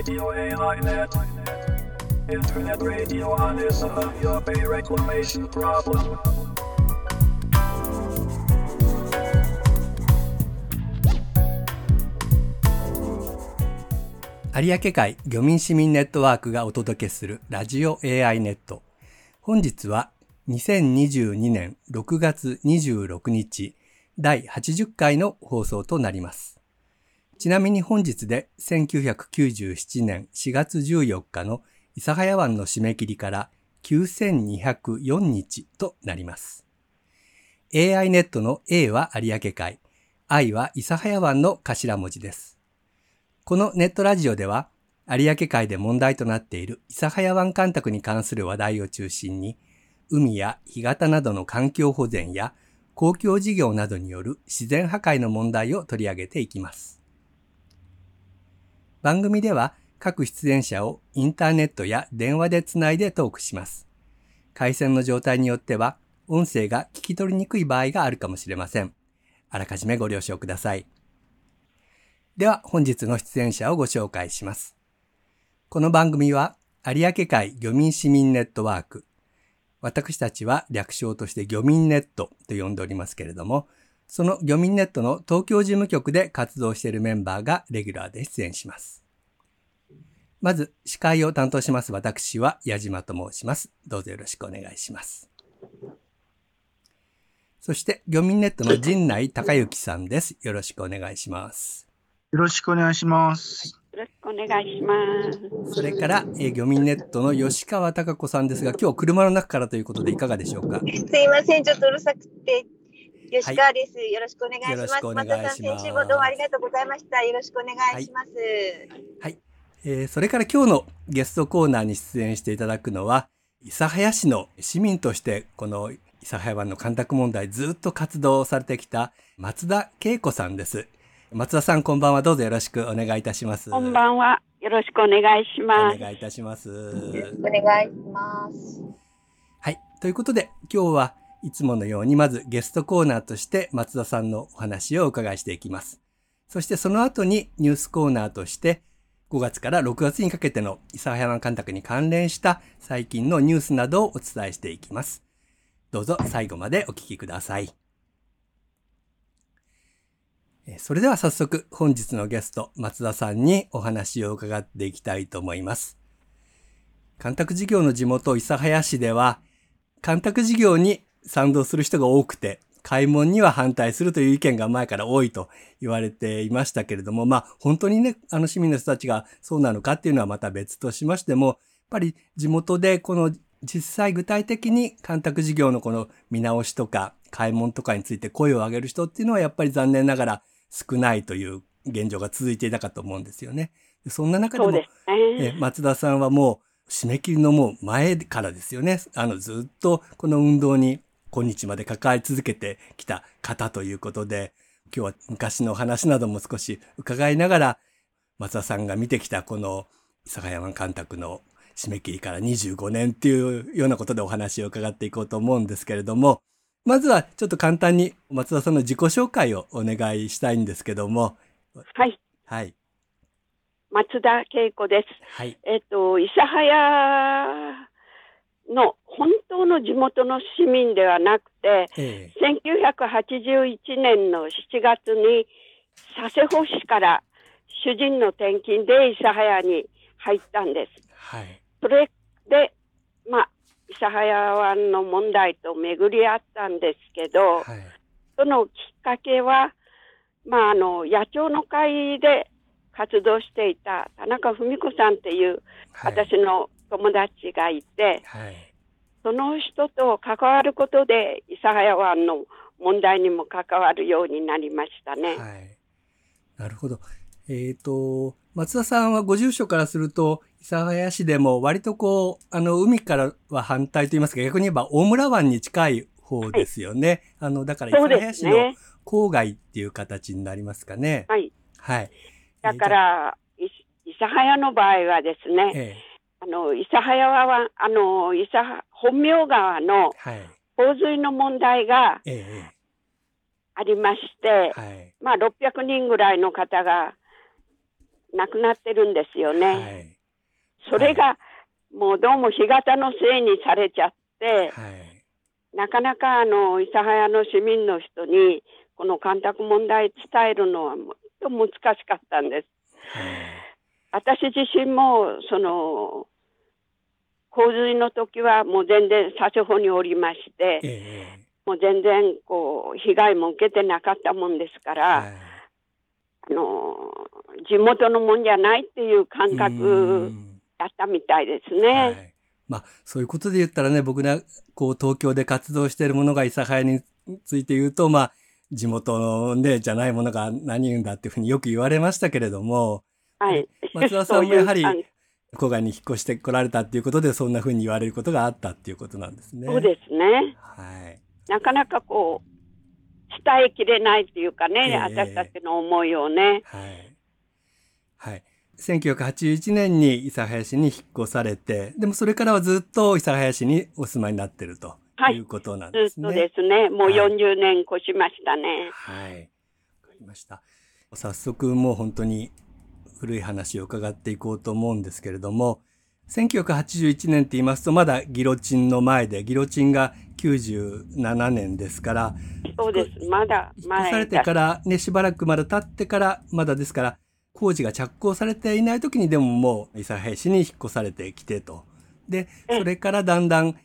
Radio AI-Net. Internet radio on is a your pay reclamation problem. 有明海漁民市民ネットワークがお届けするラジオ AI ネット。本日は2022年6月26日第80回の放送となります。ちなみに本日で1997年4月14日の諫早湾の締め切りから9204日となります。AI ネットの A は有明海、I は諫早湾の頭文字です。このネットラジオでは、有明海で問題となっている諫早湾干拓に関する話題を中心に、海や干潟などの環境保全や公共事業などによる自然破壊の問題を取り上げていきます。番組では各出演者をインターネットや電話でつないでトークします。回線の状態によっては音声が聞き取りにくい場合があるかもしれません。あらかじめご了承ください。では本日の出演者をご紹介します。この番組は有明海漁民市民ネットワーク。私たちは略称として漁民ネットと呼んでおりますけれども、その漁民ネットの東京事務局で活動しているメンバーがレギュラーで出演します。まず司会を担当します私は矢島と申します。どうぞよろしくお願いします。そして漁民ネットの陣内隆之さんです。よろしくお願いします。よろしくお願いします。よろしくお願いします。それから、えー、漁民ネットの吉川貴子さんですが、今日車の中からということでいかがでしょうか？すいません、ちょっとうるさくて。吉川です、よろしくお願いします。よろしくお願いしますまた先週もどうもありがとうございました。よろしくお願いします。はい。えーそれから今日のゲストコーナーに出演していただくのは、諫早市の市民として、この諫早湾の干拓問題ずっと活動されてきた松田恵子さんです。松田さん、こんばんは。どうぞよろしくお願いいたします。こんばんは。よろしくお願いします。お願いいたします。お願いします。はい。ということで、今日はいつものようにまずゲストコーナーとして松田さんのお話をお伺いしていきます。そしてその後にニュースコーナーとして5月から6月にかけての諫早湾干拓に関連した最近のニュースなどをお伝えしていきます。どうぞ最後までお聞きください。それでは早速本日のゲスト松田さんにお話を伺っていきたいと思います。干拓事業の地元諫早市では干拓事業に賛同する人が多くて、開門には反対するという意見が前から多いと言われていましたけれども、まあ本当にね、あの市民の人たちがそうなのかっていうのはまた別としましても、やっぱり地元でこの実際具体的に干拓事業のこの見直しとか開門とかについて声を上げる人っていうのはやっぱり残念ながら少ないという現状が続いていたかと思うんですよね。そんな中でもですえね。松田さんはもう締め切りのもう前からですよね。あのずっとこの運動に今日まで関わり続けてきた方ということで、今日は昔の話なども少し伺いながら、松田さんが見てきたこの佐賀山監督の締め切りから25年っていうようなことでお話を伺っていこうと思うんですけれども、まずはちょっと簡単に松田さんの自己紹介をお願いしたいんですけども、はい。はい。松田恵子です。はい。えっと、諫早の本当の地元の市民ではなくて、え1981年の7月に佐世保市から主人の転勤で諫早に入ったんです。えはい。それで、まあ、諫早湾の問題と巡り合ったんですけど、はい。そのきっかけは、まあ、あの、野鳥の会で活動していた田中文子さんっていうはい。私の友達がいて、はい。その人と関わることで、諫早湾の問題にも関わるようになりましたね。はい。なるほど。えっ、と、松田さんはご住所からすると、諫早市でも割とこう、あの、海からは反対と言いますか、逆に言えば大村湾に近い方ですよね。あの、だから諫早市の。郊外っていう形になりますかね。はい。はい。だから、い諫早の場合はですね、ええあの、諫早は、あの、諫早、本名川のはい。洪水の問題がええありまして、はい。まあ、600人ぐらいの方が亡くなってるんですよね。はい。それが、もうどうも干潟のせいにされちゃって、はい。なかなかあの、諫早の市民の人に、この干拓問題伝えるのはもっと難しかったんです。はい。私自身も、その、洪水の時はもう全然佐世保におりまして、ええもう全然こう、被害も受けてなかったもんですから、はいあの、地元のもんじゃないっていう感う覚んだったみたいですね。はい。まあ、そういうことで言ったらね、僕が、こう、東京で活動しているものが諫早について言うと、まあ、地元のね、じゃないものが何言うんだっていうふうによく言われましたけれども、はい。松田さんもやはり郊外に引っ越してこられたっていうことで、そんなふうに言われることがあったっていうことなんですね。そうですね。はい。なかなかこう、伝えきれないっていうかね、ええ私たちの思いをね。はい。はい。1981年に諫早市に引っ越されて、でもそれからはずっと諫早市にお住まいになってるとはいいうことなんですね。とですね。もうはい40年越しましたね。はい。わかりました。早速もう本当に古い話を伺っていこうと思うんですけれども、1981年って言いますとまだギロチンの前で、ギロチンが97年ですから、そうです。まだ引っ越されて前からね、しばらくまだ経ってから、まだですから、工事が着工されていない時にでももう、諫早市に引っ越されてきてと。で、えそれからだんだん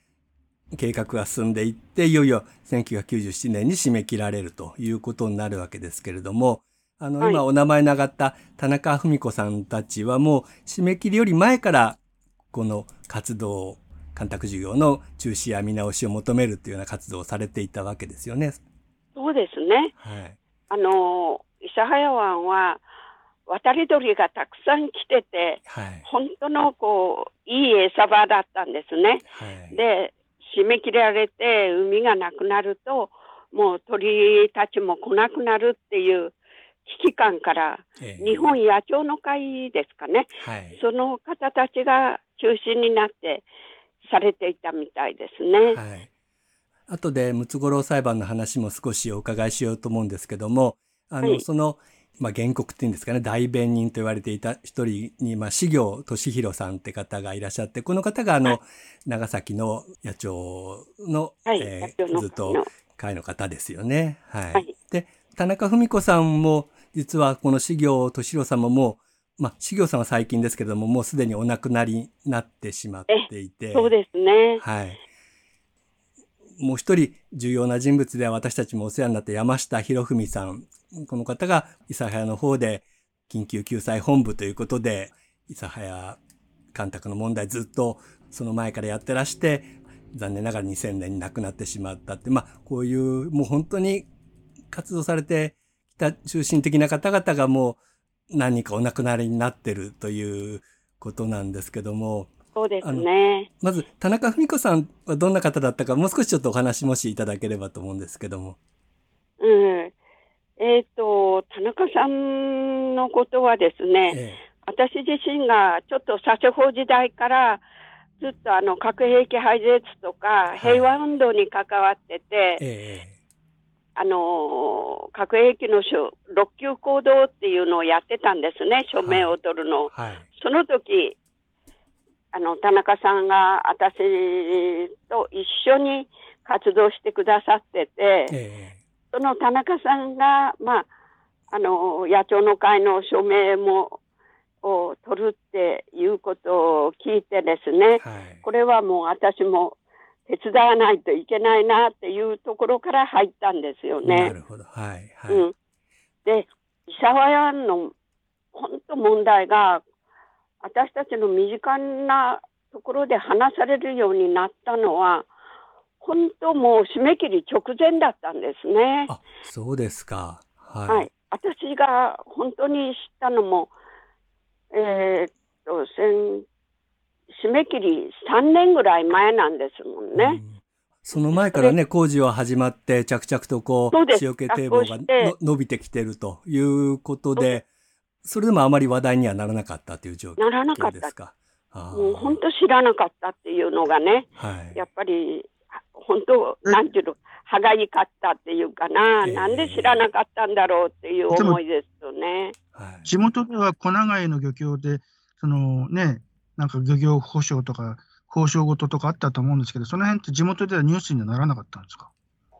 計画が進んでいって、いよいよ1997年に締め切られるということになるわけですけれども、あの、はい今お名前の上がった田中文子さんたちはもう締め切りより前から、この活動、干拓事業の中止や見直しを求めるというような活動をされていたわけですよね。そうですね。はい。あの、諫早湾は渡り鳥がたくさん来てて、はい。本当のこう、いい餌場だったんですね。はい。で、締め切られて海がなくなると、もう鳥たちも来なくなるっていう危機感から、ええ日本野鳥の会ですかね。はい。その方たちが中心になってされていたみたいですね。はい。後でムツゴロウ裁判の話も少しお伺いしようと思うんですけども、あの、はいその、まあ、原告っていうんですかね、代弁人と言われていた一人に、まあ、志行俊弘さんって方がいらっしゃって、この方があの、はい長崎の野鳥の、はいえ野鳥のずっとの会の方ですよね。はい。はいで、田中文子さんも、実はこの志行俊弘さんもまあ、志行さんは最近ですけれども、もうすでにお亡くなりになってしまっていて。そうですね。はい。もう一人重要な人物では私たちもお世話になった山下博文さん。この方が諫早の方で緊急救済本部ということで、諫早干拓の問題ずっとその前からやってらして、残念ながら2000年に亡くなってしまったって、まあこういうもう本当に活動されてきた中心的な方々がもう何人かお亡くなりになってるということなんですけども、そうですね。まず、田中文子さんはどんな方だったか、もう少しちょっとお話もしいただければと思うんですけども。うん。えっ、と、田中さんのことはですね、え私自身がちょっと佐世保時代からずっとあの核兵器廃絶とかい平和運動に関わってて、ええあの核兵器の書六級行動っていうのをやってたんですね、署名を取るのを。えはい。その時、あの、田中さんが私と一緒に活動してくださってて、えその田中さんが、まあ、あの、野鳥の会の署名も、を取るっていうことを聞いてですねえ、はい。これはもう私も手伝わないといけないなっていうところから入ったんですよなね。るほど。はい。はい。うん。で、伊沢屋の本当問題が、私たちの身近なところで話されるようになったのは、本当もう締め切り直前だったんですね。あ、そうですか。はい。はい。私が本当に知ったのも、えーっと、先締め切り3年ぐらい前なんですもんね。うんその前からね、工事は始まって、着々とこう、そうです塩気堤防が伸びてきてるということで、それでもあまり話題にはならなかったという状況ならなかった。ですか？あーもう本当知らなかったっていうのがね、はい。やっぱり、本当、なんていうの、歯がゆかったっていうかな、ええなんで知らなかったんだろうっていう思いですよね。はい。地元では小長井の漁協で、そのね、なんか漁業保障とか交渉事とかあったと思うんですけど、その辺って地元ではニュースにはならなかったんですか？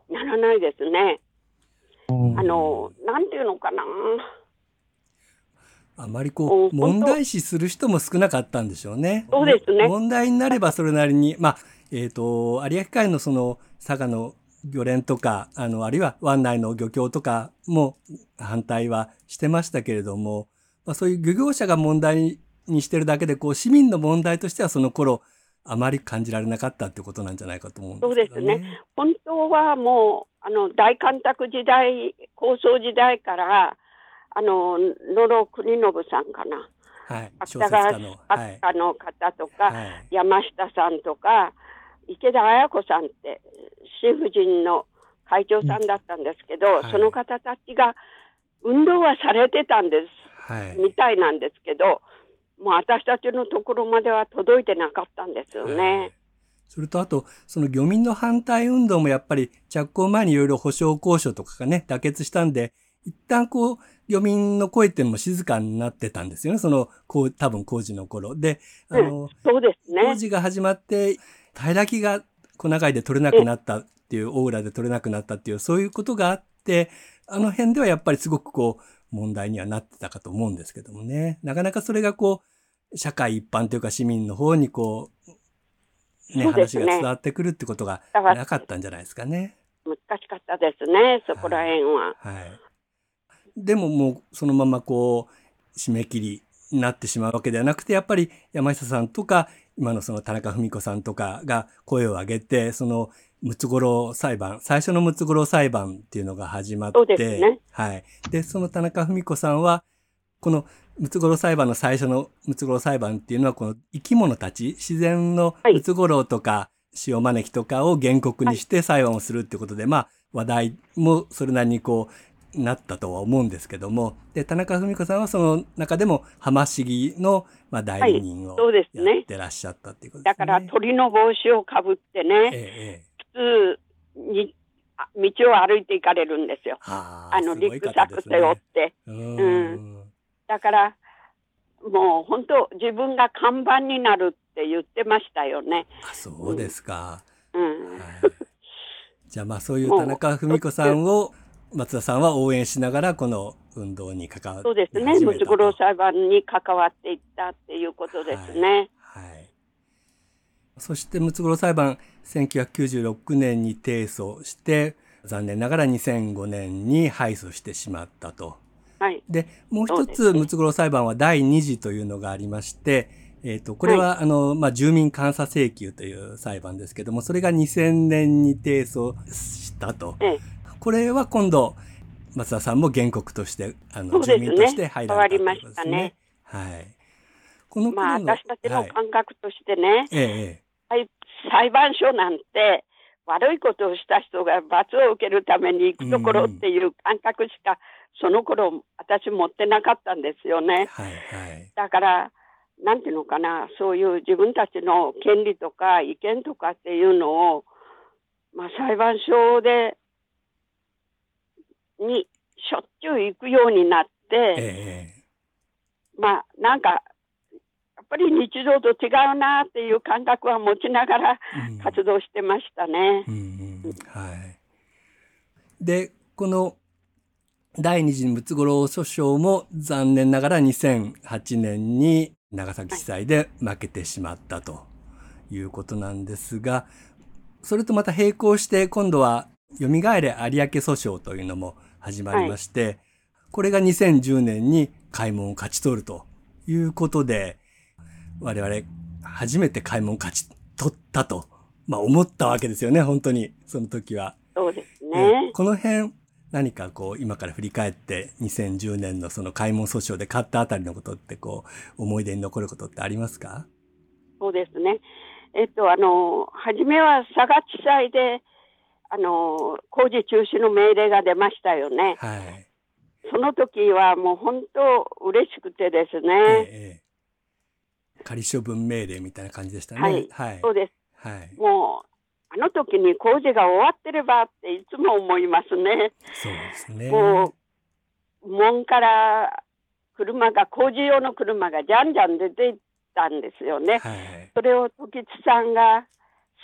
ならないですね。あの、なんていうのかな。あまりこう、問題視する人も少なかったんでしょうね。そうですね問題になればそれなりに、まあ、えっ、と、有明海のその、佐賀の漁連とか、あの、あるいは湾内の漁協とかも反対はしてましたけれども、まあ、そういう漁業者が問題にしてるだけで、こう、市民の問題としてはその頃、あまり感じられなかったってことなんじゃないかと思うんですね。そうです本当はもう、あの、大干拓時代、構想時代から、あの、野呂国信さんかな。はい。小芥川説家の。はい。作家の方とか、はい。山下さんとか、池田綾子さんって、新婦人の会長さんだったんですけど、はいその方たちが運動はされてたんです、はい。みたいなんですけど、もう私たちのところまでは届いてなかったんですよはいね。それとあと、その漁民の反対運動もやっぱり着工前にいろいろ保障交渉とかがね、妥結したんで、一旦こう、漁民の声っていうのも静かになってたんですよね。その、こう、多分工事の頃。で、あの、そうですね。工事が始まって、平木が小長井で取れなくなったっていう、大浦で取れなくなったっていう、そういうことがあって、あの辺ではやっぱりすごくこう、問題にはなってたかと思うんですけどもね。なかなかそれがこう、社会一般というか市民の方にこう、ね、話が伝わってくるってことがなかったんじゃないですかね。難しかったですね、そこら辺は。はい。でももうそのままこう、締め切りになってしまうわけではなくて、やっぱり山下さんとか、今のその田中文子さんとかが声を上げて、そのムツゴロウ裁判、最初のムツゴロウ裁判っていうのが始まって、ね。はい。で、その田中文子さんは、このムツゴロウ裁判の最初のムツゴロウ裁判っていうのは、この生き物たち、自然のはい。ムツゴロウとか、塩招きとかを原告にして裁判をするってことで、まあ、話題もそれなりにこう、なったとは思うんですけども、で、田中文子さんはその中でも浜市議の、まあ、代理人をそうですね。やってらっしゃったっていうことですね。だから鳥の帽子をかぶってえね、え、えにあ道を歩いていかれるんですよ。はあの、すリュックサック背負って。うーん。だから、もう本当、自分が看板になるって言ってましたよね。あ、そうですか。うん。はいじゃあまあそういう田中文子さんを松田さんは応援しながらこの運動に関わそうですね。ムツゴロウ裁判に関わっていったっていうことですね。はい。そしてムツゴロウ裁判1996年に提訴して残念ながら2005年に敗訴してしまったと。はい。で、もう一つムツゴロウ裁判は第二次というのがありまして、えっ、と、これは、あの、まあ、住民監査請求という裁判ですけども、それが2000年に提訴したと。ええこれは今度、松田さんも原告として、あの、ね民として入られたということです変わりましたねね。はい。このまあ、私たちはいの感覚としてね、えええはい裁判所なんて、悪いことをした人が罰を受けるために行くところっていう感覚しか、その頃私持ってなかったんですよえね。はいはい。だから、なんていうのかな、そういう自分たちの権利とか意見とかっていうのを、まあ、裁判所で、にしょっちゅう行くようになって、ええまあ、なんか、ぱり日常と違うなっていう感覚は持ちながら活動してましたねう。んうんはい。で、この第二次ムツゴロウ訴訟も残念ながら2008年に長崎地裁で負けてしまったということなんですが、それとまた並行して今度は蘇れ有明訴訟というのも始まりまして、これが2010年に開門を勝ち取るということで、我々初めて開門を勝ち取ったと、まあ思ったわけですよね、本当に、その時は。そうですえね。この辺、何かこう、今から振り返って、2010年のその開門訴訟で勝ったあたりのことって、こう、思い出に残ることってありますか？そうですね。えっと、あの、初めは佐賀地裁で、あの、工事中止の命令が出ましたよね。はい。その時はもう本当嬉しくてですえね。えええ仮処分命令みたいな感じでしたね。はいはい。そうです。はい。もう、あの時に工事が終わってればっていつも思いますね。そうですね。もう、門から車が、工事用の車がじゃんじゃん出ていったんですよね。はい。それを時津さんが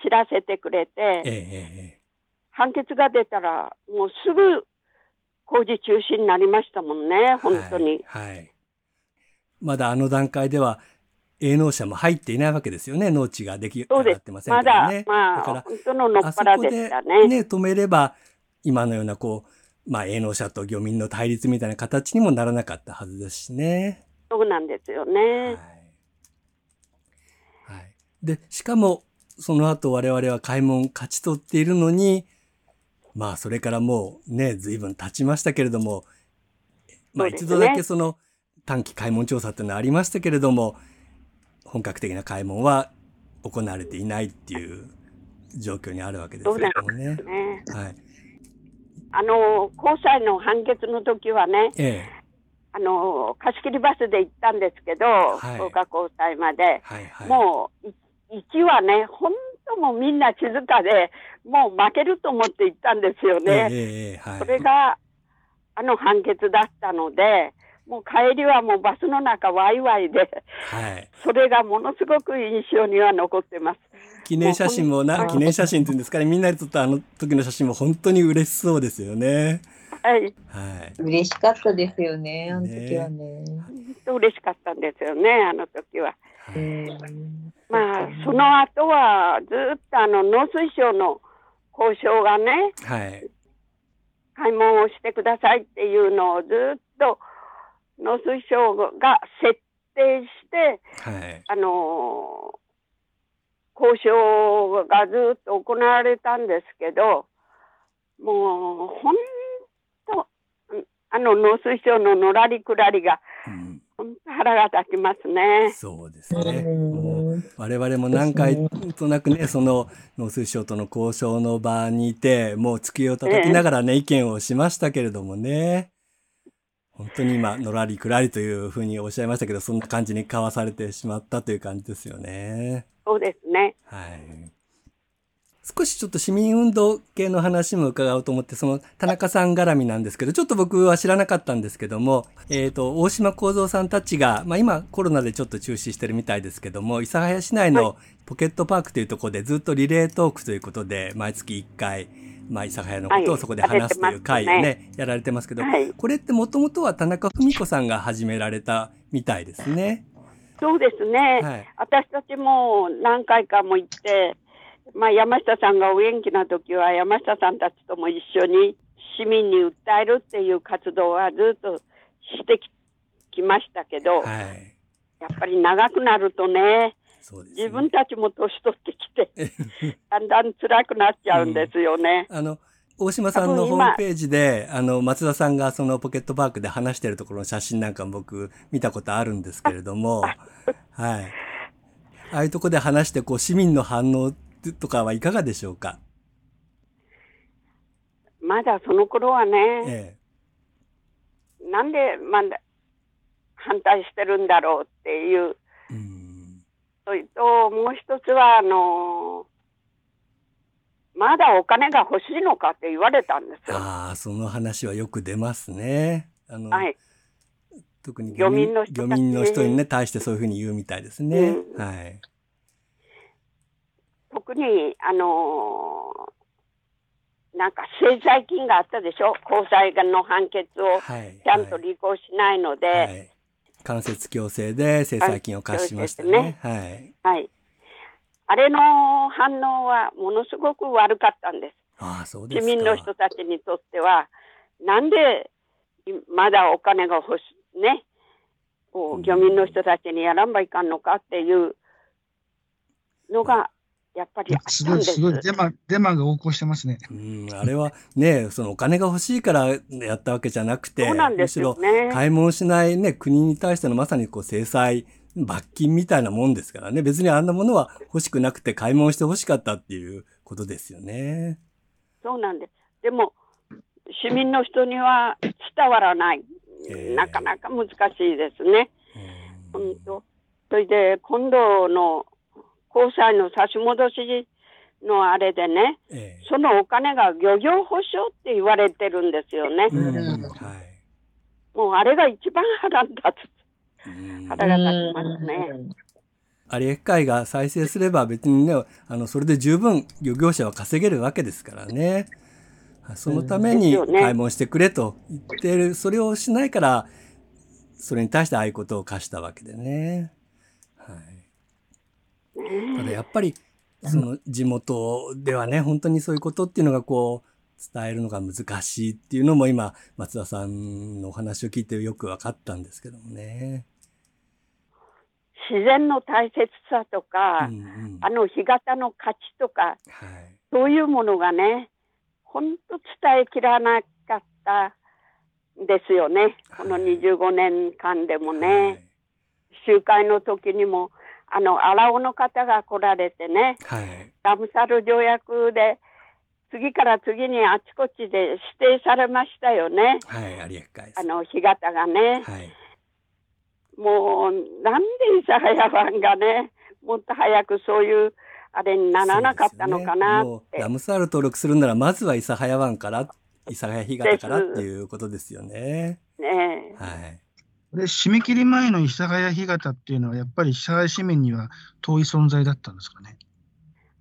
知らせてくれて、ええええ判決が出たら、もうすぐ工事中止になりましたもんね、本当に。はい。はいまだあの段階では、営農者も入っていないわけですよね。農地ができ上がってませんからね。まあ、だから本当ののっぱらでしたね。ね、止めれば、今のようなこう、まあ、営農者と漁民の対立みたいな形にもならなかったはずですしね。そうなんですよはい。ね。はい。で、しかも、その後我々は開門勝ち取っているのに、まあ、それからもうね、随分経ちましたけれども、まあ、一度だけその短期開門調査っていうのはありましたけれども、本格的な開門は行われていないっていう状況にあるわけですけれどもね。ねはい。あの、高裁の判決の時はね、ええ。あの、貸し切りバスで行ったんですけど、はい福岡高裁まで。はいはい。もう、い1はね、本当もうみんな静かで、もう負けると思って行ったんですよええね。ええええはい。それが、あの判決だったので、もう帰りはもうバスの中ワイワイで、はい。それがものすごく印象には残ってます。記念写真もな、記念写真っていうんですかね、みんなで撮ったあの時の写真も本当に嬉しそうですよね。はい。はい。嬉しかったですよね、あの時はね。本当嬉しかったんですよね、あの時は。うんまあ、その後は、ずっとあの、農水省の交渉がね、はい。開門をしてくださいっていうのをずっと農水省が設定して、はい。あの交渉がずっと行われたんですけど、もう本当、うんあの農水省ののらりくらりが、うん、本当腹が立ちますね。そうですね。うんもう我々も何回となくね、その農水省との交渉の場にいて、もう机を叩きながらね、意見をしましたけれどもね。本当に今、のらりくらりというふうにおっしゃいましたけど、そんな感じに交わされてしまったという感じですよね。そうですね。はい。少しちょっと市民運動系の話も伺おうと思って、その田中さん絡みなんですけど、ちょっと僕は知らなかったんですけども、えっ、と、大島幸三さんたちが、まあ今コロナでちょっと中止してるみたいですけども、諫早市内のポケットパークというところでずっとリレートークということで、毎月1回、まあ諫早のことはいをそこで話すという会をね、やってやられてますけど、はい。これってもともとは田中文子さんが始められたみたいですね。そうですね。はい。私たちも何回かも行って、まあ、山下さんがお元気な時は山下さんたちとも一緒に市民に訴えるっていう活動はずっとしてききましたけど、はい。やっぱり長くなるとね、そうです、ね。自分たちも年取ってきて、だんだん辛くなっちゃうんですよね。あの、大島さんのホームページで、あの、松田さんがそのポケットパークで話してるところの写真なんかも僕見たことあるんですけれども、はい。ああいうとこで話して、こう、市民の反応とかはいかがでしょうか？まだその頃はね、えなんでまだ反対してるんだろうっていう、え。うん。それともう一つは、あのまだお金が欲しいのかって言われたんですよ。ああ、その話はよく出ますね。あの、はい。特に漁民の漁民の人にね、対してそういうふうに言うみたいですね。うんはい。特に、あのなんか制裁金があったでしょ？高裁の判決をはい。ちゃんとはい履行しないので、はい。間接強制で制裁金を課しましたはいね。はい。はい。あれの反応はものすごく悪かったんです。ああ、そうですか。市民の人たちにとっては、なんでいまだお金が欲しい、ね、こうんう漁民の人たちにやらんばいかんのかっていうのが、やっぱりすごい、たんです。すごい、デマ、デマが横行してますね。うん、あれはね、そのお金が欲しいからやったわけじゃなくて、そうなんですよむしろね。買い物しないね、国に対してのまさにこう制裁、罰金みたいなもんですからね。別にあんなものは欲しくなくて買い物して欲しかったっていうことですよね。そうなんです。でも、市民の人には伝わらない。ええなかなか難しいですね。うん本当。それで、今度の高裁の差し戻しのあれでね、ええそのお金が漁業保証って言われてるんですよね。もうあれが一番腹立つ。うん腹が立ちますね。有明海が再生すれば別にね、あの、それで十分漁業者は稼げるわけですからね。そのために買い物してくれと言ってる、それをしないから、それに対してああいうことを課したわけでね。はい。ただやっぱり、その地元ではね、本当にそういうことっていうのがこう、伝えるのが難しいっていうのも今、松田さんのお話を聞いてよく分かったんですけどもね。自然の大切さとか、うんうんあの干潟の価値とか、はい。そういうものがね、本当伝えきらなかったんですよね。このはい25年間でもね。はい集会の時にも、あの、荒尾の方が来られてね、はい。ラムサル条約で、次から次にあちこちで指定されましたよね。はい。有明海ですあの、干潟がね。はい。もう、なんで諫早湾がね、もっと早くそういう、あれにならなかったのかなって。そうですよねもうラムサール登録するなら、まずは諫早湾から、諫早干潟からっていうことですよね。ねえはい。で、締め切り前の諫早干潟っていうのは、やっぱり諫早市民には遠い存在だったんですかね？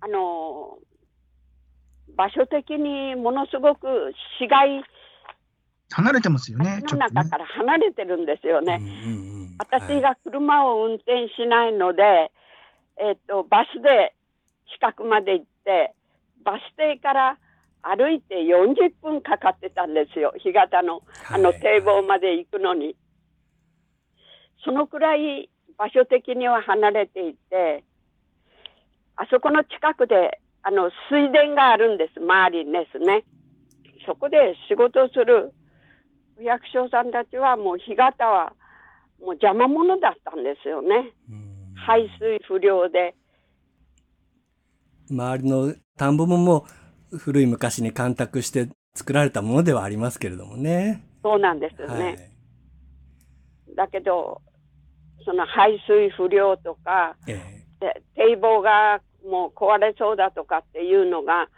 あの、場所的にものすごく市街離れてますよね、ちょっとねの中か。ら離れてるんですよね。うんうんうん私が車を運転しないので、えっと、バスで近くまで行って、バス停から歩いて40分かかってたんですよ。干潟の、あの、はい堤防まで行くのに。そのくらい場所的には離れていて、あそこの近くで、あの、水田があるんです、周りにですね。そこで仕事をする区役所さんたちはもう干潟はもう邪魔者だったんですよね。うん排水不良で。周りの田んぼももう古い昔に干拓して作られたものではありますけれどもね。そうなんですよね。はい。だけど、その排水不良とか、えで堤防がもう壊れそうだとかっていうのが、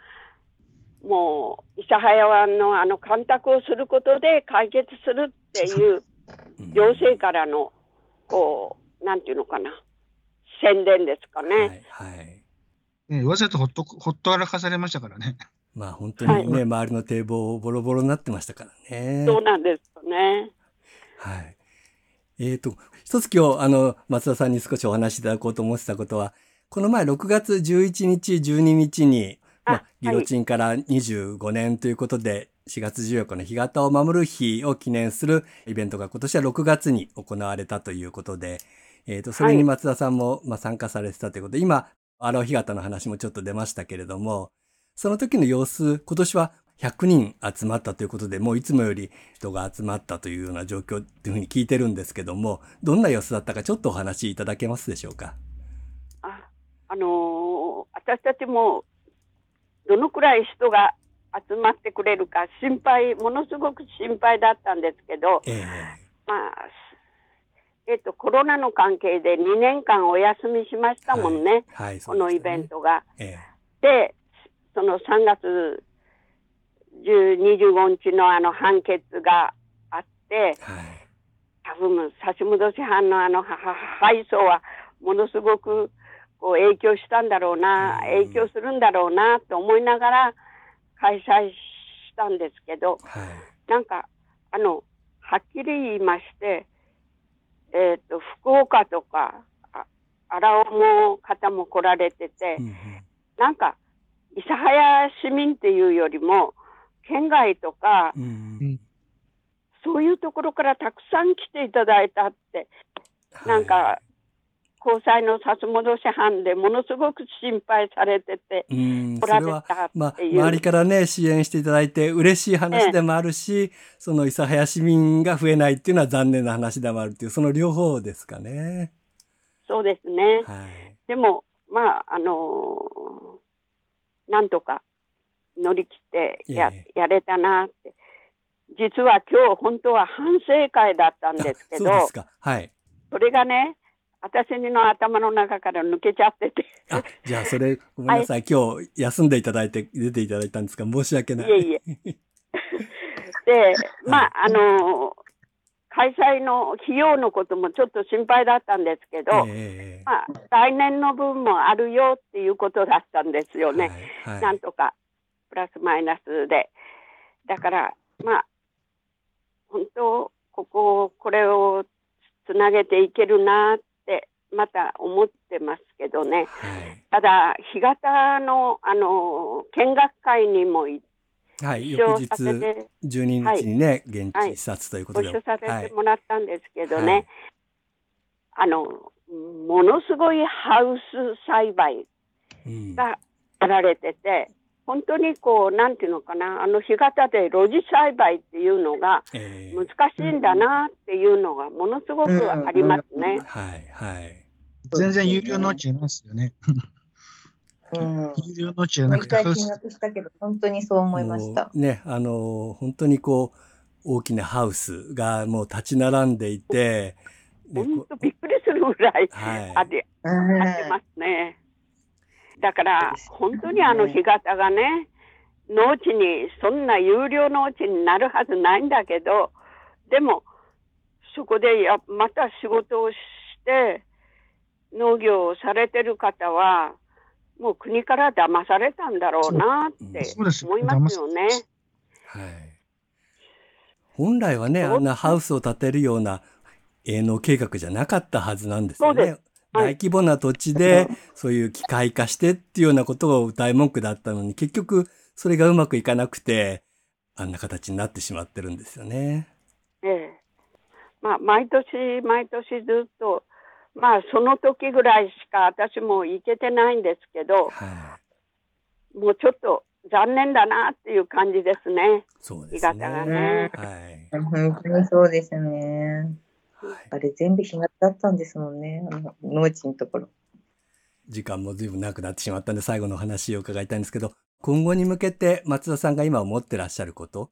もう、諫早湾のあの干拓をすることで解決するっていう行政からの、こう、なんていうのかな、宣伝ですかね。はい。はい。ええわざとほっと、ほっと荒かされましたからね。まあ本当にね、周りの堤防ボロボロになってましたからね。そうなんですよね。はい。えっ、と、一つ今日、あの、松田さんに少しお話しいただこうと思ってたことは、この前6月11日、12日に、まああ、ギロチンから25年ということで、4月14日の干潟を守る日を記念するイベントが今年は6月に行われたということで、えっ、と、それに松田さんも、まあ、参加されてたということで、今、荒尾干潟の話もちょっと出ましたけれども、その時の様子、今年は100人集まったということで、もういつもより人が集まったというような状況っていうふうに聞いてるんですけども、どんな様子だったかちょっとお話しいただけますでしょうか？ああのー私たちもどのくらい人が集まってくれるか心配、ものすごく心配だったんですけど、ええまあ、えっと、コロナの関係で2年間お休みしましたもんね、はい、このイベント。トが。えで、その3月10 25日のあの判決があってえ、はい。多分差し戻し班のあのはは配送はものすごくこう影響したんだろうな、うん影響するんだろうなと思いながら開催したんですけど、はい。なんか、あの、はっきり言いまして、えっ、と、福岡とか、あ荒尾も方も来られてて、うんうんなんか、諫早市民っていうよりも、県外とか、うんうんそういうところからたくさん来ていただいたって、なんか、交際の札戻し班でものすごく心配されてて、うん、来らそれたまあ。周りからね、支援していただいて嬉しい話でもあるし、その諫早市民が増えないっていうのは残念な話でもあるっていう、その両方ですかね。そうですね。はい。でも、まあ、あのーなんとか乗り切ってや,、えやれたなって。実は今日本当は反省会だったんですけど、そうですか。はい。それがね、私の頭の中から抜けちゃってて、あ、じゃあそれ、ごめんなさい。今日休んでいただいて、出ていただいたんですが、申し訳ない。いえいえ。で、まあ、あのー開催の費用のこともちょっと心配だったんですけど、ええまあ、来年の分もあるよっていうことだったんですよね。はいはいなんとか、プラスマイナスで。だから、まあ、本当、ここ、これをつなげていけるなって、また思ってますけどね。はい。ただ、干潟の、あの、見学会にも一はい、緒翌日させて、12日にね、現地視察ということで。ご一緒させはいてもらったんですけどね、はい。あの、ものすごいハウス栽培うん。がやられてて、本当にこう、なんていうのかな、あの干潟で露地栽培っていうのがええ難しいんだなっていうのがものすごくありますね。はい、はい。全然有料農地ないですよね。うん。有料農地じゃなくて、ハウス毎回見学したけど、本当にそう思いましたね、あの、本当にこう、大きなハウスがもう立ち並んでいて、本当びっくりするぐらいはい。ありうんありますね。だから、本当にあの干潟がね、農地に、そんな有料農地になるはずないんだけど、でも、そこでやまた仕事をして、農業をされてる方は、もう国から騙されたんだろうなって思いますよね。はい。本来はね、あんなハウスを建てるような営農計画じゃなかったはずなんですよね。大規模な土地で、そういう機械化してっていうようなことが歌い文句だったのに、結局、それがうまくいかなくて、あんな形になってしまってるんですよね。ええ。まあ、毎年、毎年ずっと、まあ、その時ぐらいしか私も行けてないんですけど、はい。もうちょっと残念だなっていう感じですね。そうですね。ねはい。本当にそうですね。はいあれ全部干潟だったんですもんね。あの農地のところ。時間も随分なくなってしまったんで最後のお話を伺いたいんですけど、今後に向けて松田さんが今思ってらっしゃること、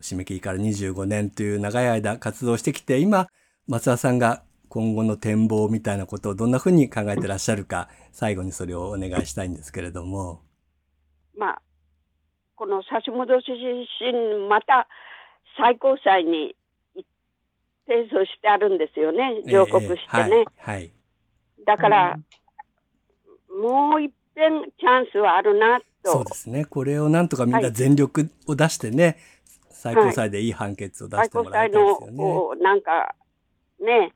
締め切りから25年という長い間活動してきて、今、松田さんが今後の展望みたいなことをどんなふうに考えてらっしゃるか、最後にそれをお願いしたいんですけれども。まあ、この差し戻し審、また最高裁に提訴してあるんですよね、上告してね。ええはい。はい。だから、もう一遍チャンスはあるなとそうで。すね。これをなんとかみんな全力を出してね、最高裁でいい判決を出し最高てもらい裁のたいですよね。こうなんかね、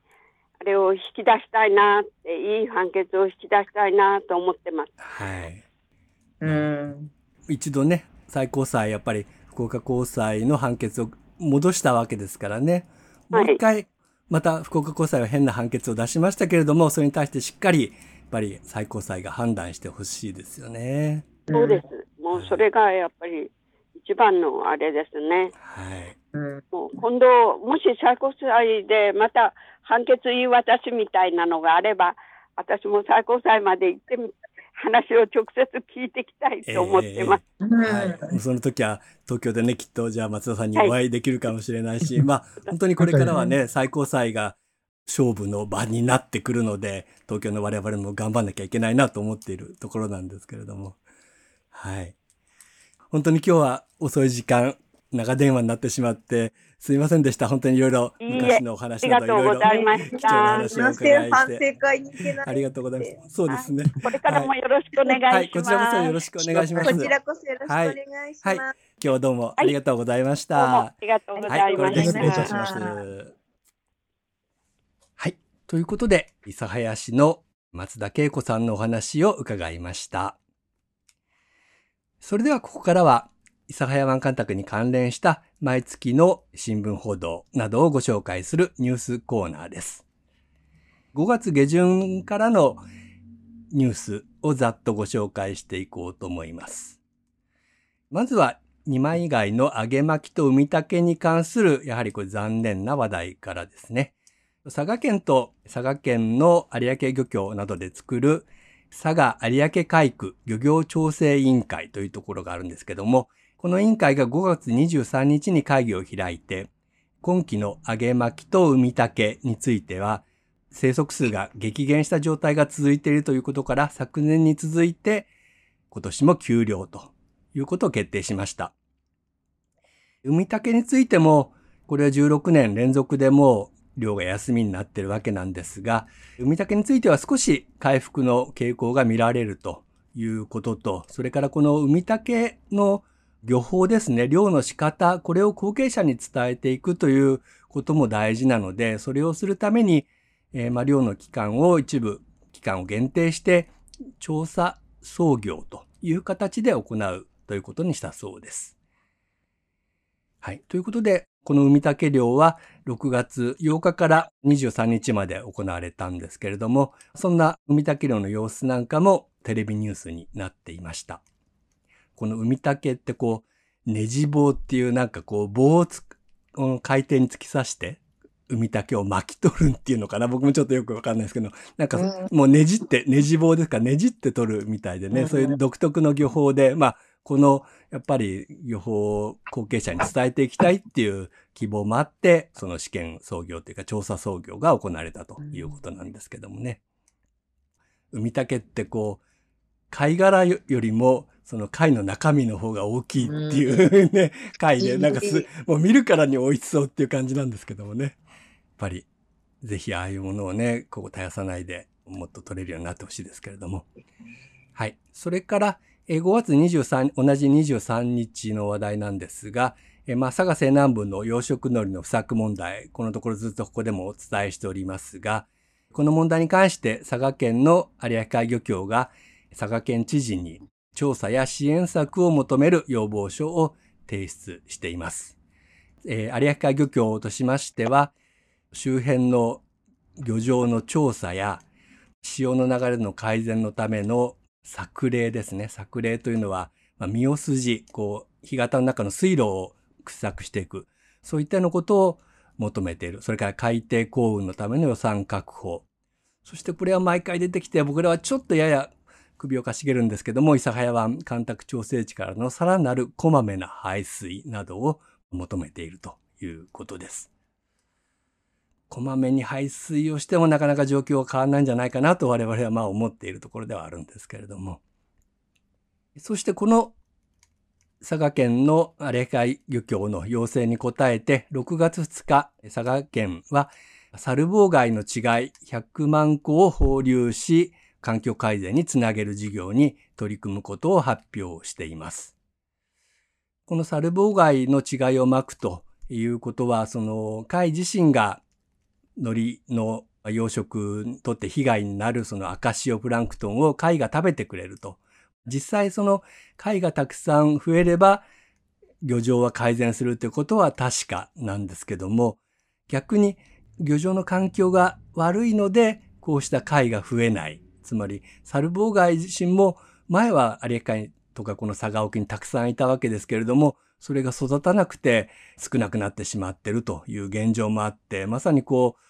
あれを引き出したいなって、いい判決を引き出したいなと思ってます。はい。うん。一度ね、最高裁、やっぱり福岡高裁の判決を戻したわけですからね。もう一回、また福岡高裁は変な判決を出しましたけれども、それに対してしっかり、やっぱり最高裁が判断してほしいですよね。そうです。もうそれがやっぱり一番のあれですね。はい。うん。もう今度、もし最高裁でまた判決言い渡しみたいなのがあれば、私も最高裁まで行ってみ、話を直接聞いてきたいと思ってます。うんはい。その時は東京でね、きっとじゃあ松田さんにお会いできるかもしれないし、まあ本当にこれからはね、最高裁が勝負の場になってくるので、東京の我々も頑張んなきゃいけないなと思っているところなんですけれども。はい。本当に今日は遅い時間、長電話になってしまって、すいませんでした。本当にいろいろ昔のお話などいろいろ貴重な話を伺いして。ありがとうございます。そうですね。これからもよろしくお願いします。はい、こちらこそよろしくお願いします。こちらこそよろしくお願いします。はい今日はどうもありがとうございましどうもたあ。りがとうござはい、これでいました。失礼いたします。はい。ということで、諫早市の松田恵子さんのお話を伺いました。それではここからは、諫早湾干拓に関連した毎月の新聞報道などをご紹介するニュースコーナーです。5月下旬からのニュースをざっとご紹介していこうと思います。まずは二枚以外の揚げ巻きと海竹に関する、やはりこれ残念な話題からですね。佐賀県と佐賀県の有明漁協などで作る佐賀有明海区漁業調整委員会というところがあるんですけども、この委員会が5月23日に会議を開いて、今期の揚げ巻きと海竹については、生息数が激減した状態が続いているということから、昨年に続いて今年も休漁ということを決定しました。海竹についても、これは16年連続でもう漁が休みになっているわけなんですが、海竹については少し回復の傾向が見られるということと、それからこの海竹の漁法ですね、漁の仕方、これを後継者に伝えていくということも大事なので、それをするために、えー、まあ、漁の期間を一部、期間を限定して、調査操業という形で行うということにしたそうです。はい。ということで、この海竹漁は6月8日から23日まで行われたんですけれども、そんな海竹漁の様子なんかもテレビニュースになっていました。この海竹ってこう、ネジ棒っていうなんかこう棒をつ海底に突き刺して海竹を巻き取るっていうのかな。僕もちょっとよくわかんないですけど、なんかもうねじって、ねじ棒ですか、ねじって取るみたいでね、そういう独特の漁法で、まあ、この、やっぱり漁法を後継者に伝えていきたいっていう希望もあって、その試験操業というか調査操業が行われたということなんですけどもね。海竹ってこう、貝殻よりも、その貝の中身の方が大きいっていうね、貝で、なんかす、もう見るからに美味しそうっていう感じなんですけどもね。やっぱり、ぜひああいうものをね、ここ絶やさないで、もっと取れるようになってほしいですけれども。はい。それから、5月23、同じ23日の話題なんですが、えまあ、佐賀西南部の養殖海苔の不作問題、このところずっとここでもお伝えしておりますが、この問題に関して佐賀県の有明海漁協が佐賀県知事に調査や支援策を求める要望書を提出しています。えー、有明海漁協としましては、周辺の漁場の調査や潮の流れの改善のための作例ですね。作例というのは、まあ、身を筋、こう、干潟の中の水路を掘削していく。そういったようなことを求めている。それから海底幸運のための予算確保。そしてこれは毎回出てきて、僕らはちょっとやや首をかしげるんですけども、諫早湾干拓調整地からのさらなるこまめな排水などを求めているということです。こまめに排水をしてもなかなか状況は変わらないんじゃないかなと我々はまあ思っているところではあるんですけれども。そしてこの佐賀県の有明海漁協の要請に応えて、6月2日、佐賀県は、サルボウガイの稚貝100万個を放流し、環境改善につなげる事業に取り組むことを発表しています。このサルボウガイの違いをまくということは、その貝自身が海苔の養殖にとって被害になるその赤潮プランクトンを貝が食べてくれると。実際その貝がたくさん増えれば漁場は改善するということは確かなんですけども、逆に漁場の環境が悪いのでこうした貝が増えない。つまり、サルボウガイ自身も前は有明海とかこの佐賀沖にたくさんいたわけですけれども、それが育たなくて少なくなってしまってるという現状もあって、まさにこう、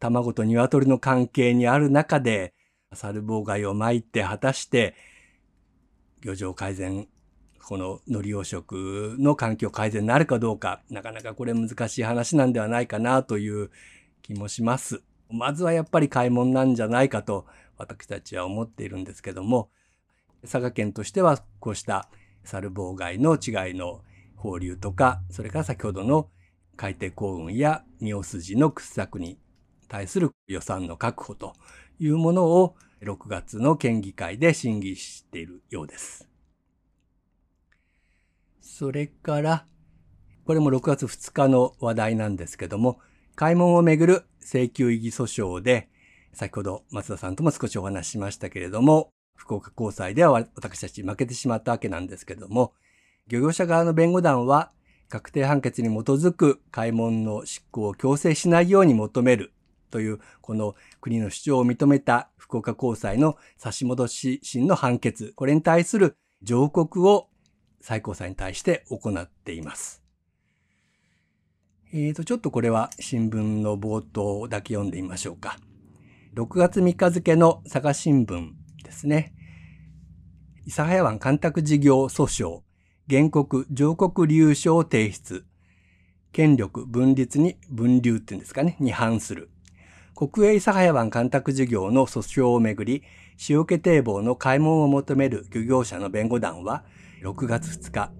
卵と鶏の関係にある中で、サルボウガイを巻いて果たして、漁場改善、この海苔養殖の環境改善になるかどうか、なかなかこれ難しい話なんではないかなという気もします。まずはやっぱり買い物なんじゃないかと私たちは思っているんですけども、佐賀県としてはこうしたサルボウガイの違いの放流とか、それから先ほどの海底幸運や仁王筋の掘削に対する予算の確保というものを6月の県議会で審議しているようです。それから、これも6月2日の話題なんですけども、開門をめぐる請求異議訴訟で、先ほど松田さんとも少しお話ししましたけれども、福岡高裁では私たち負けてしまったわけなんですけれども、漁業者側の弁護団は、確定判決に基づく開門の執行を強制しないように求めるという、この国の主張を認めた福岡高裁の差し戻し審の判決、これに対する上告を最高裁に対して行っています。えーと、ちょっとこれは新聞の冒頭だけ読んでみましょうか。6月3日付の佐賀新聞ですね。諫早湾干拓事業訴訟、原告上告理由書を提出。権力分立に分流っていうんですかね、に反する。国営諫早湾干拓事業の訴訟をめぐり、塩気堤防の開門を求める漁業者の弁護団は、6月2日、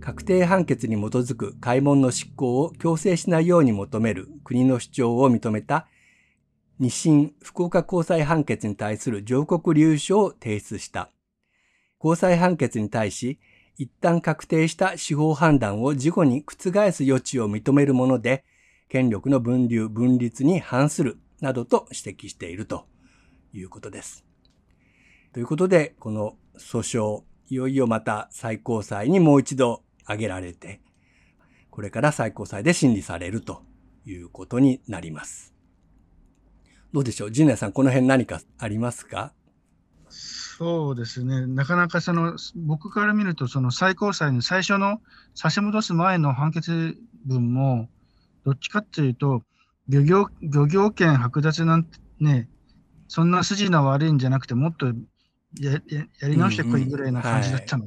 確定判決に基づく開門の執行を強制しないように求める国の主張を認めた二審福岡高裁判決に対する上告理由書を提出した。高裁判決に対し、一旦確定した司法判断を事後に覆す余地を認めるもので、権力の分流、分立に反するなどと指摘しているということです。ということで、この訴訟、いよいよまた最高裁にもう一度挙げられて、これから最高裁で審理されるということになります。どうでしょう？陣内さん、この辺何かありますか？そうですね、なかなかその僕から見ると、その最高裁の最初の差し戻す前の判決文も、どっちかっていうと、漁業漁業権剥奪なんてね、そんな筋の悪いんじゃなくて、もっとやややり直してこいぐらいな感じだったの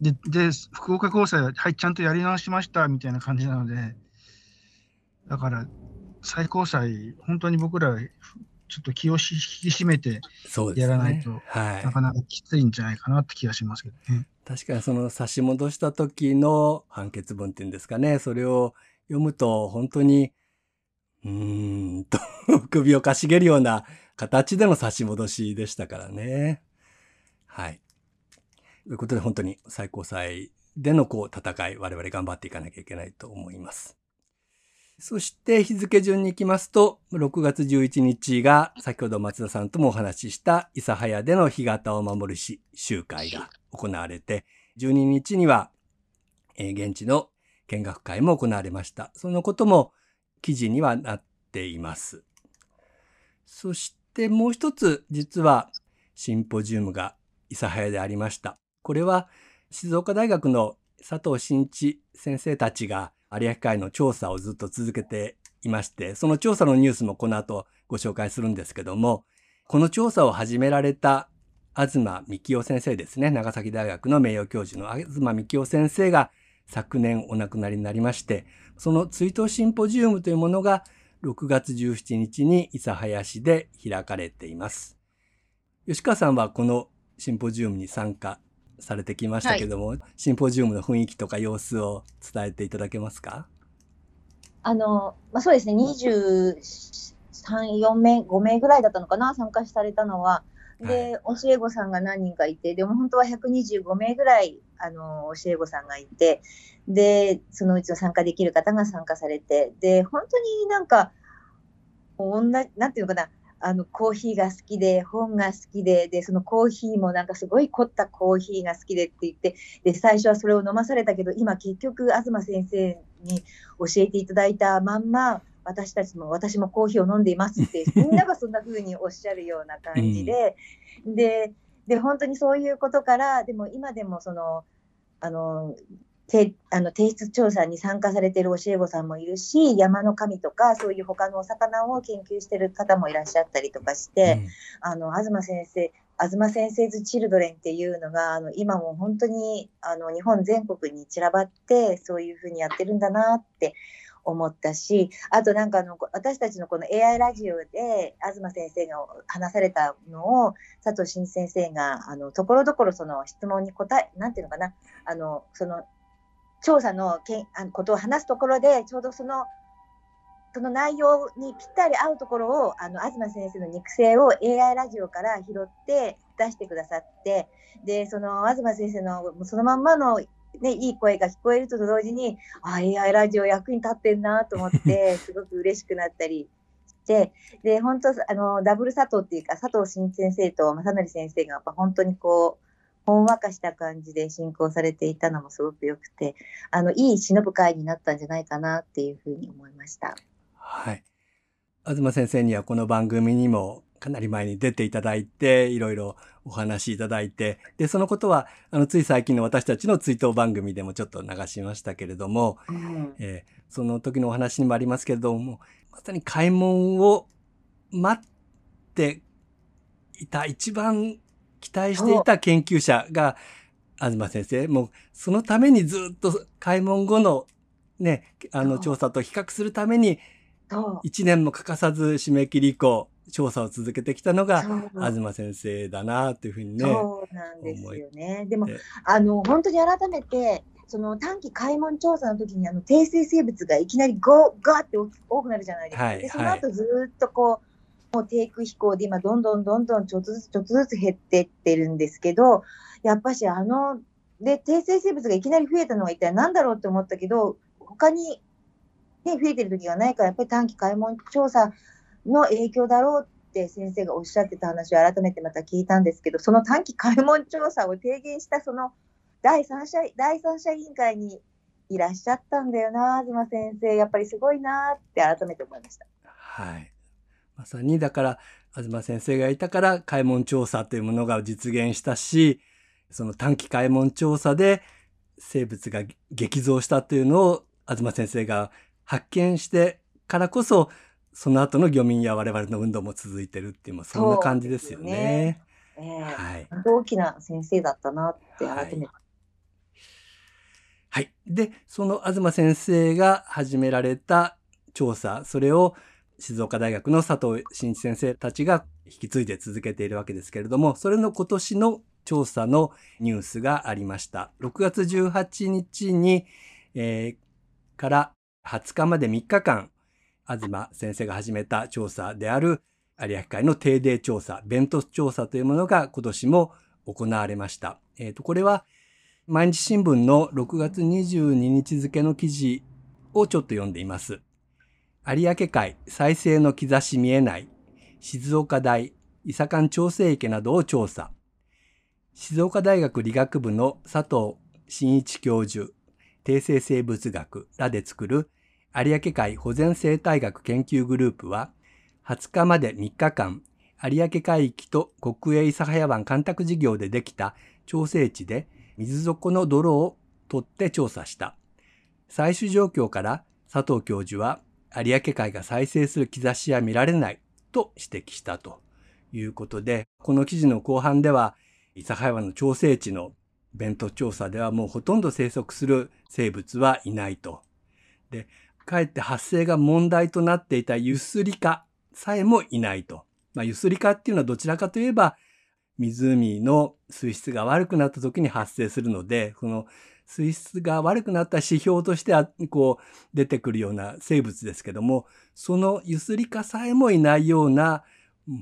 で、でで、福岡高裁は、はい、ちゃんとやり直しましたみたいな感じなので、だから、最高裁、本当に僕ら、ちょっと気を引き締めて。やらないと、はいな。かなかきついんじゃないかなって気がしますけどね。確かにその差し戻した時の判決文っていうんですかね、それを読むと本当に、うーんと 首をかしげるような形での差し戻しでしたからね。はい。ということで本当に最高裁でのこう戦い、我々頑張っていかなきゃいけないと思います。そして日付順に行きますと、6月11日が先ほど松田さんともお話しした諫早での干潟を守るし集会が行われて、12日には、えー現地の見学会も行われました。そのことも記事にはなっています。そしてもう一つ、実はシンポジウムが諫早でありました。これは静岡大学の佐藤真一先生たちが有明海の調査をずっと続けていまして、その調査のニュースもこの後ご紹介するんですけども、この調査を始められた東幹夫先生ですね。長崎大学の名誉教授の東幹夫先生が昨年お亡くなりになりまして、その追悼シンポジウムというものが6月17日に諫早市で開かれています。吉川さんはこのシンポジウムに参加されてきましたけども、シンポジウムの雰囲気とか様子を伝えていただけますか？あの、まあ、そうですね、23、4名、5名ぐらいだったのかな、参加されたのは。で、教え子さんが何人かいて、でも本当は125名ぐらい、あの、教え子さんがいて、で、そのうちの参加できる方が参加されて、で、本当になんか、おんな、なんていうのかな、あの、コーヒーが好きで、本が好きで、で、そのコーヒーもなんかすごい凝ったコーヒーが好きでって言って、で、最初はそれを飲まされたけど、今結局、東先生に教えていただいたまんま、私たちも、私もコーヒーを飲んでいますって、みんながそんな風におっしゃるような感じで、で、で、本当にそういうことから、でも今でもその、あの、てあの提出調査に参加されている教え子さんもいるし、山の神とか、そういう他のお魚を研究している方もいらっしゃったりとかして、あの、東先生、東先生ズチルドレンっていうのが、あの、今も本当に、あの、日本全国に散らばって、そういうふうにやってるんだなって思ったし、あとなんかあの、私たちのこの AI ラジオで、東先生が話されたのを、佐藤真先生が、あの、ところどころその質問に答え、なんていうのかな、あの、その、調査のけんあのことを話すところで、ちょうどその、その内容にぴったり合うところを、あの、東先生の肉声を AI ラジオから拾って出してくださって、で、その、東先生のそのまんまの、ね、いい声が聞こえると同時に、あ、AI ラジオ役に立ってんなと思って、すごく嬉しくなったりして、で、本当、あの、ダブル佐藤っていうか、佐藤新先生と正則先生が、やっぱ本当にこう、ほんわかした感じで進行されていたのもすごく良くて、あの、いい忍ぶ会になったんじゃないかなっていうふうに思いました。はい。東先生にはこの番組にもかなり前に出ていただいて、いろいろお話しいただいて、で、そのことは、あの、つい最近の私たちの追悼番組でもちょっと流しましたけれども、うん、えーその時のお話にもありますけれども、まさに開門を待っていた、一番期待していた研究者が、東先生、もうそのためにずっと開門後のね、あの調査と比較するために。一年も欠かさず締め切り以降、調査を続けてきたのが、東先生だなというふうにね。そうなんですよね。でもえ、あの、本当に改めて、その短期開門調査の時にあの定性生物がいきなりゴーガーって多くなるじゃないですか。はいでその後ずーっとこう、もう低空飛行で今どんどんどんどんちょっとずつちょっとずつ減ってってるんですけど、やっぱしあの、で、定性生物がいきなり増えたのは一体何だろうって思ったけど、他に、ね、増えてる時がないから、やっぱり短期開門調査の影響だろうって先生がおっしゃってた話を改めてまた聞いたんですけど、その短期開門調査を提言したその第三者、第三者委員会にいらっしゃったんだよな、東先生。やっぱりすごいなって改めて思いました。はい。まさに、だから、東先生がいたから、開門調査というものが実現したし、その短期開門調査で生物が激増したというのを、東先生が発見してからこそ、その後の漁民や我々の運動も続いてるっていう、まあそんな感じですよね。ええはい。大きな先生だったなって改めて。はい。で、その東先生が始められた調査、それを静岡大学の佐藤真一先生たちが引き継いで続けているわけですけれども、それの今年の調査のニュースがありました。6月18日に、えーから20日まで3日間、東先生が始めた調査である有明海の定例調査、ベント調査というものが今年も行われました。えーと、これは毎日新聞の6月22日付の記事をちょっと読んでいます。有明海再生の兆し見えない静岡大伊佐間調整池などを調査。静岡大学理学部の佐藤真一教授、定性生物学らで作る有明海保全生態学研究グループは20日まで3日間有明海域と国営諫早湾干拓事業でできた調整地で水底の泥を取って調査した。採取状況から佐藤教授は有明海が再生する兆しは見られないと指摘したということで、この記事の後半では、諫早湾の調整地のベント調査ではもうほとんど生息する生物はいないと。で、かえって発生が問題となっていたユスリカさえもいないと。まあ、ユスリカっていうのはどちらかといえば、湖の水質が悪くなった時に発生するので、この水質が悪くなった指標としては、こう、出てくるような生物ですけども、そのユスリカさえもいないような、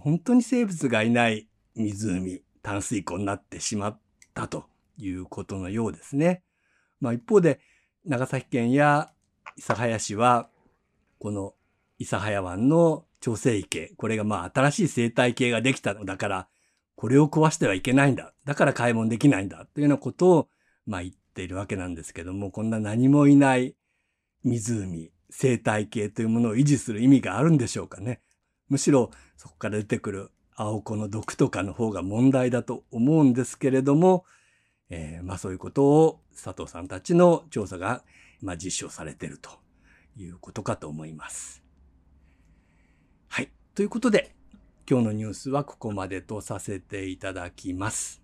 本当に生物がいない湖、淡水湖になってしまったということのようですね。まあ一方で、長崎県や諫早市は、この諫早湾の調整池、これがまあ新しい生態系ができたのだから、これを壊してはいけないんだ。だから開門できないんだ。というようなことを、まあ言っているわけなんですけども、こんな何もいない湖、生態系というものを維持する意味があるんでしょうかね。むしろそこから出てくる青子の毒とかの方が問題だと思うんですけれども、えーまあそういうことを佐藤さんたちの調査が、まあ、実証されているということかと思います。はい。ということで、今日のニュースはここまでとさせていただきます。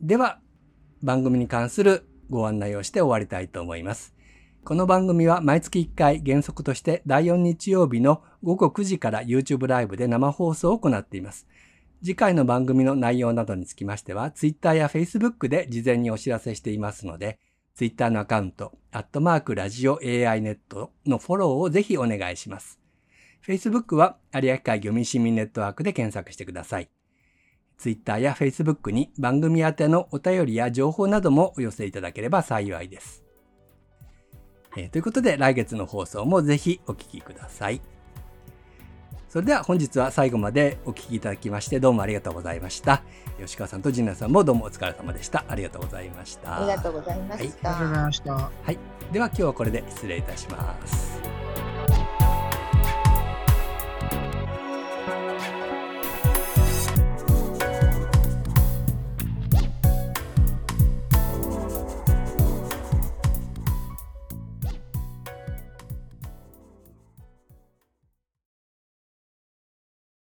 では、番組に関するご案内をして終わりたいと思います。この番組は毎月1回原則として第4日曜日の午後9時から YouTube ライブで生放送を行っています。次回の番組の内容などにつきましては、Twitter や Facebook で事前にお知らせしていますので、Twitter のアカウント、アットマークラジオ AI ネットのフォローをぜひお願いします。Facebook は有明海漁民市民ネットワークで検索してください。Twitter や Facebook に番組宛てのお便りや情報などもお寄せいただければ幸いです。えーということで来月の放送もぜひお聞きください。それでは本日は最後までお聞きいただきましてどうもありがとうございました。吉川さんと陣内さんもどうもお疲れ様でした。ありがとうございました。ありがとうございましありがとうございた。ました。では今日はこれで失礼いたします。